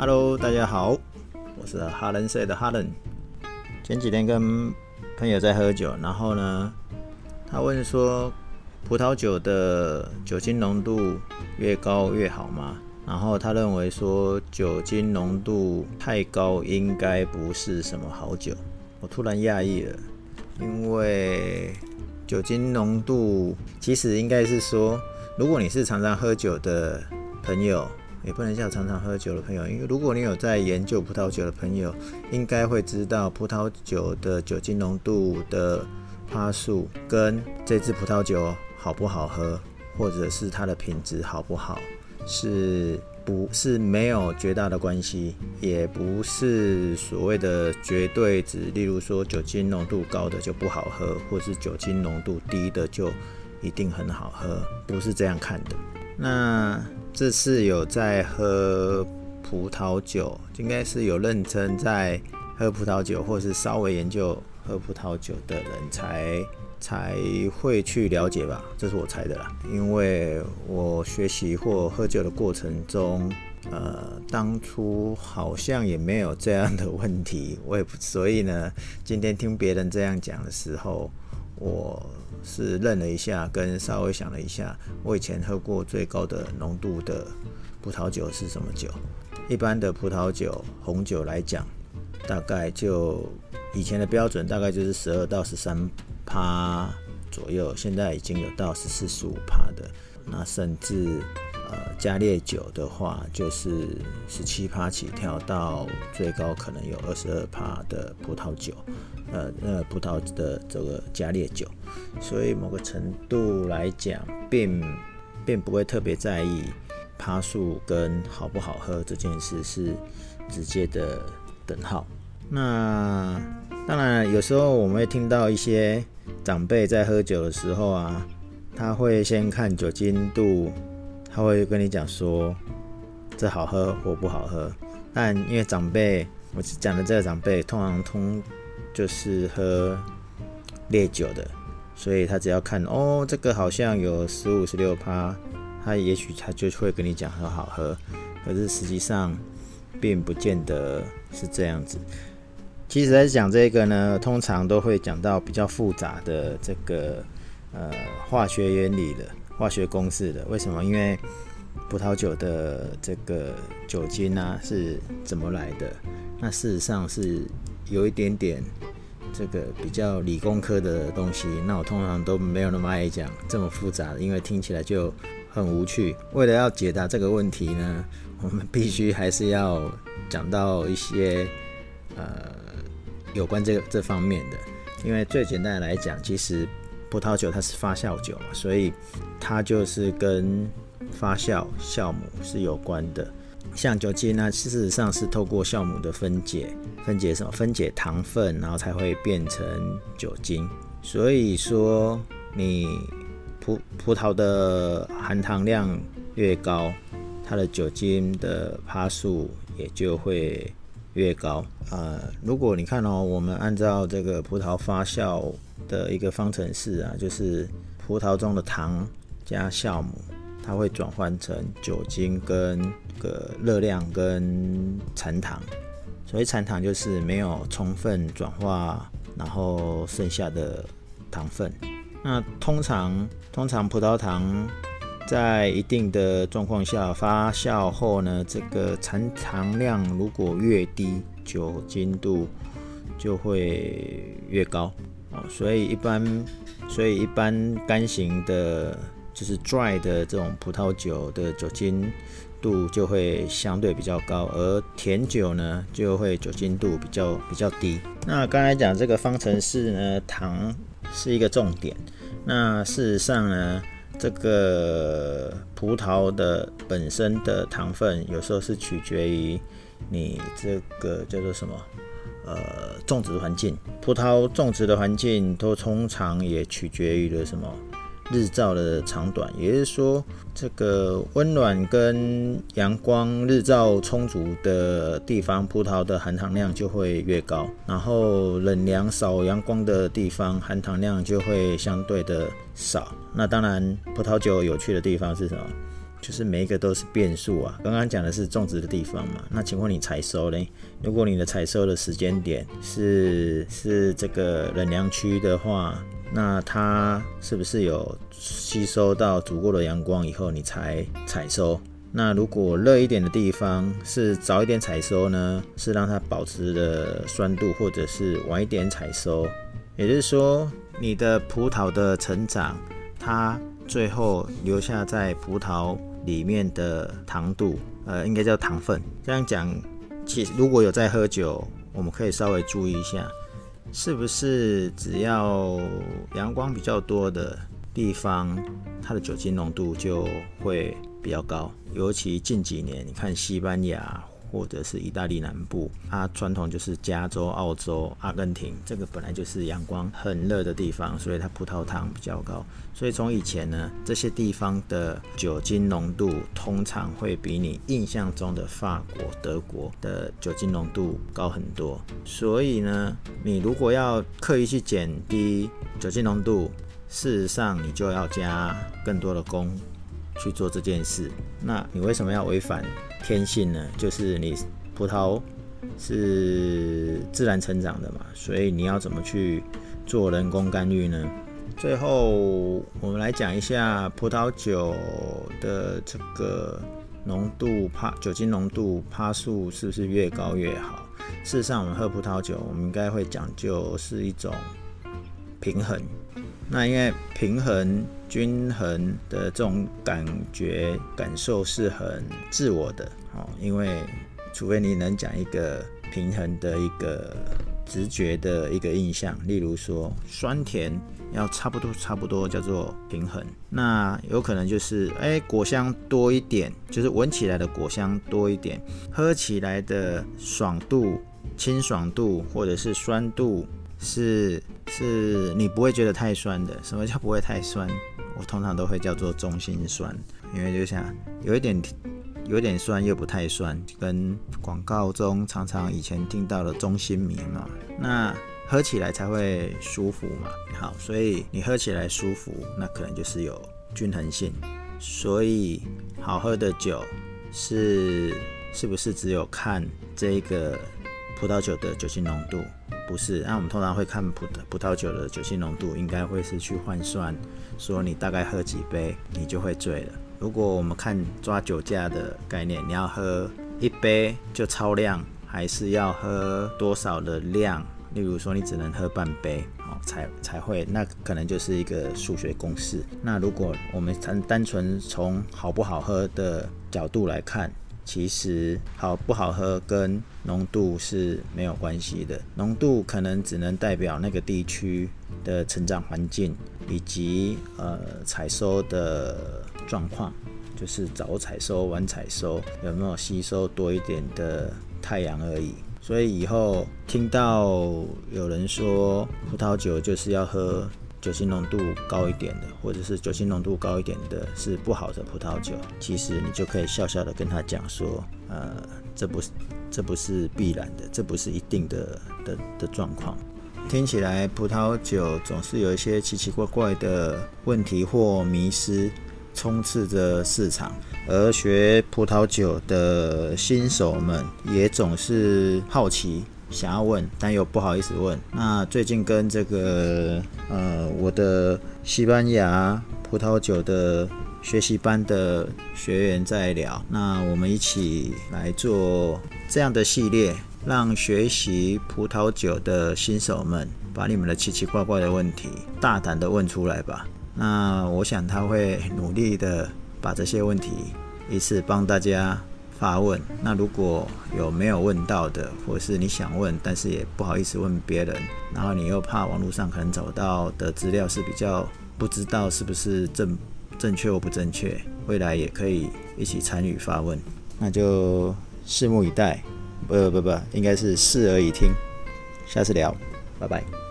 Hello，大家好，我是哈伦社的哈伦。前几天跟朋友在喝酒，然后呢，他问说，葡萄酒的酒精浓度越高越好吗？然后他认为说，酒精浓度太高应该不是什么好酒。我突然讶异了，因为酒精浓度其实应该是说，如果你是常常喝酒的朋友。也不能叫常常喝酒的朋友，因为如果你有在研究葡萄酒的朋友，应该会知道葡萄酒的酒精浓度的趴数跟这支葡萄酒好不好喝，或者是它的品质好不好，是不是没有绝大的关系，也不是所谓的绝对值。例如说酒精浓度高的就不好喝，或是酒精浓度低的就一定很好喝，不是这样看的。那这次有在喝葡萄酒，应该是有认真在喝葡萄酒，或是稍微研究喝葡萄酒的人才才会去了解吧，这是我猜的啦。因为我学习或喝酒的过程中，呃，当初好像也没有这样的问题，我也不，所以呢，今天听别人这样讲的时候，我。是认了一下，跟稍微想了一下，我以前喝过最高的浓度的葡萄酒是什么酒？一般的葡萄酒，红酒来讲，大概就以前的标准大概就是十二到十三趴左右，现在已经有到十四十五趴的，那甚至。呃，加烈酒的话，就是十七趴起跳到最高可能有二十二趴的葡萄酒，呃，那葡萄的这个加烈酒，所以某个程度来讲，并并不会特别在意趴数跟好不好喝这件事是直接的等号。那当然，有时候我们会听到一些长辈在喝酒的时候啊，他会先看酒精度。他会跟你讲说，这好喝或不好喝。但因为长辈，我讲的这个长辈通常通就是喝烈酒的，所以他只要看哦，这个好像有十五、十六趴，他也许他就会跟你讲很好喝。可是实际上并不见得是这样子。其实，在讲这个呢，通常都会讲到比较复杂的这个呃化学原理的。化学公式的为什么？因为葡萄酒的这个酒精啊是怎么来的？那事实上是有一点点这个比较理工科的东西。那我通常都没有那么爱讲这么复杂的，因为听起来就很无趣。为了要解答这个问题呢，我们必须还是要讲到一些呃有关这个这方面的。因为最简单来讲，其实。葡萄酒它是发酵酒嘛，所以它就是跟发酵酵母是有关的。像酒精呢，事实上是透过酵母的分解，分解什么？分解糖分，然后才会变成酒精。所以说，你葡葡萄的含糖量越高，它的酒精的趴数也就会越高。呃，如果你看哦，我们按照这个葡萄发酵。的一个方程式啊，就是葡萄中的糖加酵母，它会转换成酒精跟个热量跟残糖，所以残糖就是没有充分转化，然后剩下的糖分。那通常通常葡萄糖在一定的状况下发酵后呢，这个残糖量如果越低，酒精度就会越高。所以一般，所以一般干型的，就是 dry 的这种葡萄酒的酒精度就会相对比较高，而甜酒呢就会酒精度比较比较低。那刚才讲这个方程式呢，糖是一个重点。那事实上呢，这个葡萄的本身的糖分有时候是取决于你这个叫做什么？呃，种植环境，葡萄种植的环境都通常也取决于了什么日照的长短，也就是说，这个温暖跟阳光日照充足的地方，葡萄的含糖量就会越高；然后冷凉少阳光的地方，含糖量就会相对的少。那当然，葡萄酒有趣的地方是什么？就是每一个都是变数啊。刚刚讲的是种植的地方嘛，那请问你采收呢？如果你的采收的时间点是是这个冷凉区的话，那它是不是有吸收到足够的阳光以后你才采收？那如果热一点的地方是早一点采收呢？是让它保持的酸度，或者是晚一点采收？也就是说，你的葡萄的成长，它最后留下在葡萄里面的糖度，呃，应该叫糖分。这样讲，其实如果有在喝酒，我们可以稍微注意一下，是不是只要阳光比较多的地方，它的酒精浓度就会比较高。尤其近几年，你看西班牙。或者是意大利南部，它传统就是加州、澳洲、阿根廷，这个本来就是阳光很热的地方，所以它葡萄糖比较高。所以从以前呢，这些地方的酒精浓度通常会比你印象中的法国、德国的酒精浓度高很多。所以呢，你如果要刻意去减低酒精浓度，事实上你就要加更多的工。去做这件事，那你为什么要违反天性呢？就是你葡萄是自然成长的嘛，所以你要怎么去做人工干预呢？最后我们来讲一下葡萄酒的这个浓度帕酒精浓度帕数是不是越高越好？事实上，我们喝葡萄酒，我们应该会讲究是一种平衡。那因为平衡。均衡的这种感觉感受是很自我的，哦，因为除非你能讲一个平衡的一个直觉的一个印象，例如说酸甜要差不多差不多叫做平衡，那有可能就是哎果香多一点，就是闻起来的果香多一点，喝起来的爽度、清爽度或者是酸度是是你不会觉得太酸的。什么叫不会太酸？我通常都会叫做中心酸，因为就像有一点有一点酸又不太酸，跟广告中常常以前听到的中心名嘛，那喝起来才会舒服嘛。好，所以你喝起来舒服，那可能就是有均衡性。所以好喝的酒是是不是只有看这个葡萄酒的酒精浓度？不是，那我们通常会看葡葡萄酒的酒精浓度，应该会是去换算，说你大概喝几杯，你就会醉了。如果我们看抓酒驾的概念，你要喝一杯就超量，还是要喝多少的量？例如说你只能喝半杯，哦，才才会，那可能就是一个数学公式。那如果我们单单纯从好不好喝的角度来看。其实好不好喝跟浓度是没有关系的，浓度可能只能代表那个地区的成长环境以及呃采收的状况，就是早采收晚采收有没有吸收多一点的太阳而已。所以以后听到有人说葡萄酒就是要喝。酒精浓度高一点的，或者是酒精浓度高一点的，是不好的葡萄酒。其实你就可以笑笑的跟他讲说，呃，这不是，这不是必然的，这不是一定的的的状况。听起来葡萄酒总是有一些奇奇怪怪的问题或迷失充斥着市场，而学葡萄酒的新手们也总是好奇。想要问，但又不好意思问。那最近跟这个呃我的西班牙葡萄酒的学习班的学员在聊，那我们一起来做这样的系列，让学习葡萄酒的新手们把你们的奇奇怪怪的问题大胆的问出来吧。那我想他会努力的把这些问题一次帮大家。发问，那如果有没有问到的，或是你想问，但是也不好意思问别人，然后你又怕网络上可能找到的资料是比较不知道是不是正正确或不正确，未来也可以一起参与发问，那就拭目以待，不不不，应该是视而以听，下次聊，拜拜。